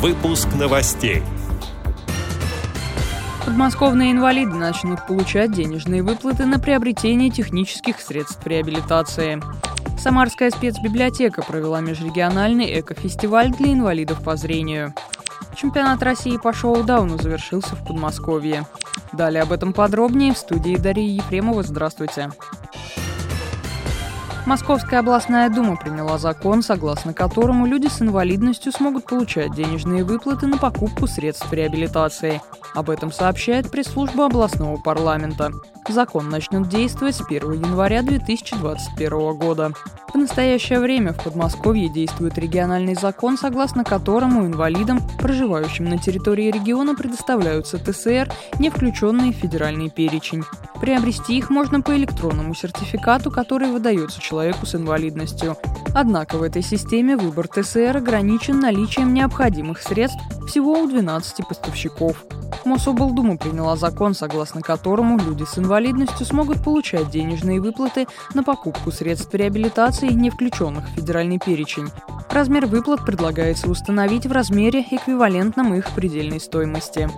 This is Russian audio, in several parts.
Выпуск новостей. Подмосковные инвалиды начнут получать денежные выплаты на приобретение технических средств реабилитации. Самарская спецбиблиотека провела межрегиональный экофестиваль для инвалидов по зрению. Чемпионат России по шоу-дауну завершился в Подмосковье. Далее об этом подробнее в студии Дарьи Ефремова. Здравствуйте. Московская областная дума приняла закон, согласно которому люди с инвалидностью смогут получать денежные выплаты на покупку средств реабилитации. Об этом сообщает пресс-служба областного парламента. Закон начнет действовать с 1 января 2021 года. В настоящее время в Подмосковье действует региональный закон, согласно которому инвалидам, проживающим на территории региона, предоставляются ТСР, не включенные в федеральный перечень. Приобрести их можно по электронному сертификату, который выдается человеку с инвалидностью. Однако в этой системе выбор ТСР ограничен наличием необходимых средств всего у 12 поставщиков. Мособлдума приняла закон, согласно которому люди с инвалидностью смогут получать денежные выплаты на покупку средств реабилитации, не включенных в федеральный перечень. Размер выплат предлагается установить в размере, эквивалентном их предельной стоимости.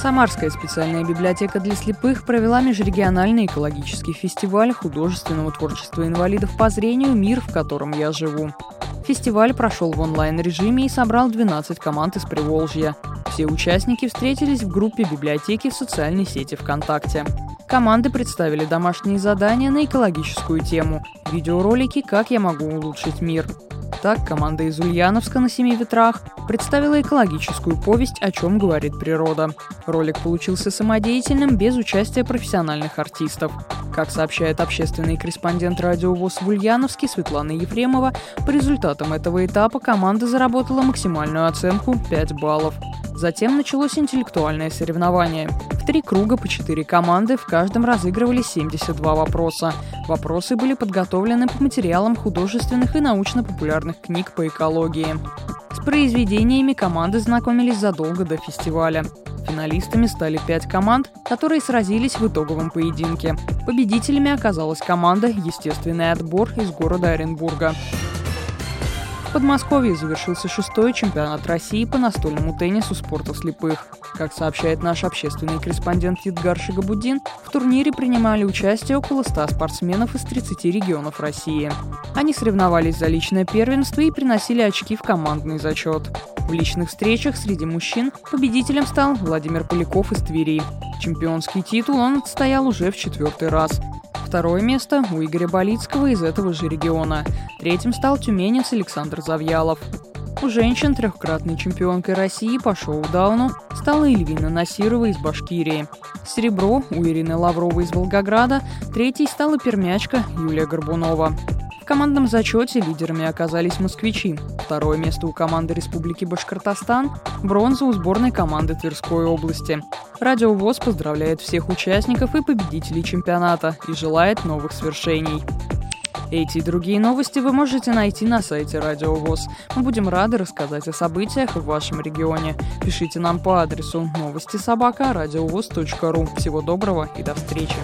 Самарская специальная библиотека для слепых провела межрегиональный экологический фестиваль художественного творчества инвалидов по зрению «Мир, в котором я живу». Фестиваль прошел в онлайн-режиме и собрал 12 команд из Приволжья. Все участники встретились в группе библиотеки в социальной сети ВКонтакте. Команды представили домашние задания на экологическую тему, видеоролики «Как я могу улучшить мир». Так, команда из Ульяновска на Семи ветрах представила экологическую повесть «О чем говорит природа». Ролик получился самодеятельным, без участия профессиональных артистов. Как сообщает общественный корреспондент радио ВОЗ в Ульяновске Светлана Ефремова, по результатам этого этапа команда заработала максимальную оценку 5 баллов. Затем началось интеллектуальное соревнование. В три круга по четыре команды, в каждом разыгрывали 72 вопроса. Вопросы были подготовлены по материалам художественных и научно-популярных книг по экологии. С произведениями команды знакомились задолго до фестиваля. Финалистами стали пять команд, которые сразились в итоговом поединке. Победителями оказалась команда «Естественный отбор» из города Оренбурга. Подмосковье завершился шестой чемпионат России по настольному теннису спорта слепых. Как сообщает наш общественный корреспондент Едгар Шигабудин, в турнире принимали участие около 100 спортсменов из 30 регионов России. Они соревновались за личное первенство и приносили очки в командный зачет. В личных встречах среди мужчин победителем стал Владимир Поляков из Твери. Чемпионский титул он отстоял уже в четвертый раз. Второе место у Игоря Болицкого из этого же региона. Третьим стал тюменец Александр Завьялов. У женщин трехкратной чемпионкой России по шоу-дауну стала Эльвина Насирова из Башкирии. Серебро у Ирины Лавровой из Волгограда, третьей стала пермячка Юлия Горбунова. Командном зачете лидерами оказались москвичи. Второе место у команды Республики Башкортостан, бронза у сборной команды Тверской области. Радио ВОЗ поздравляет всех участников и победителей чемпионата и желает новых свершений. Эти и другие новости вы можете найти на сайте Радио ВОЗ. Мы будем рады рассказать о событиях в вашем регионе. Пишите нам по адресу новости собака ру. Всего доброго и до встречи.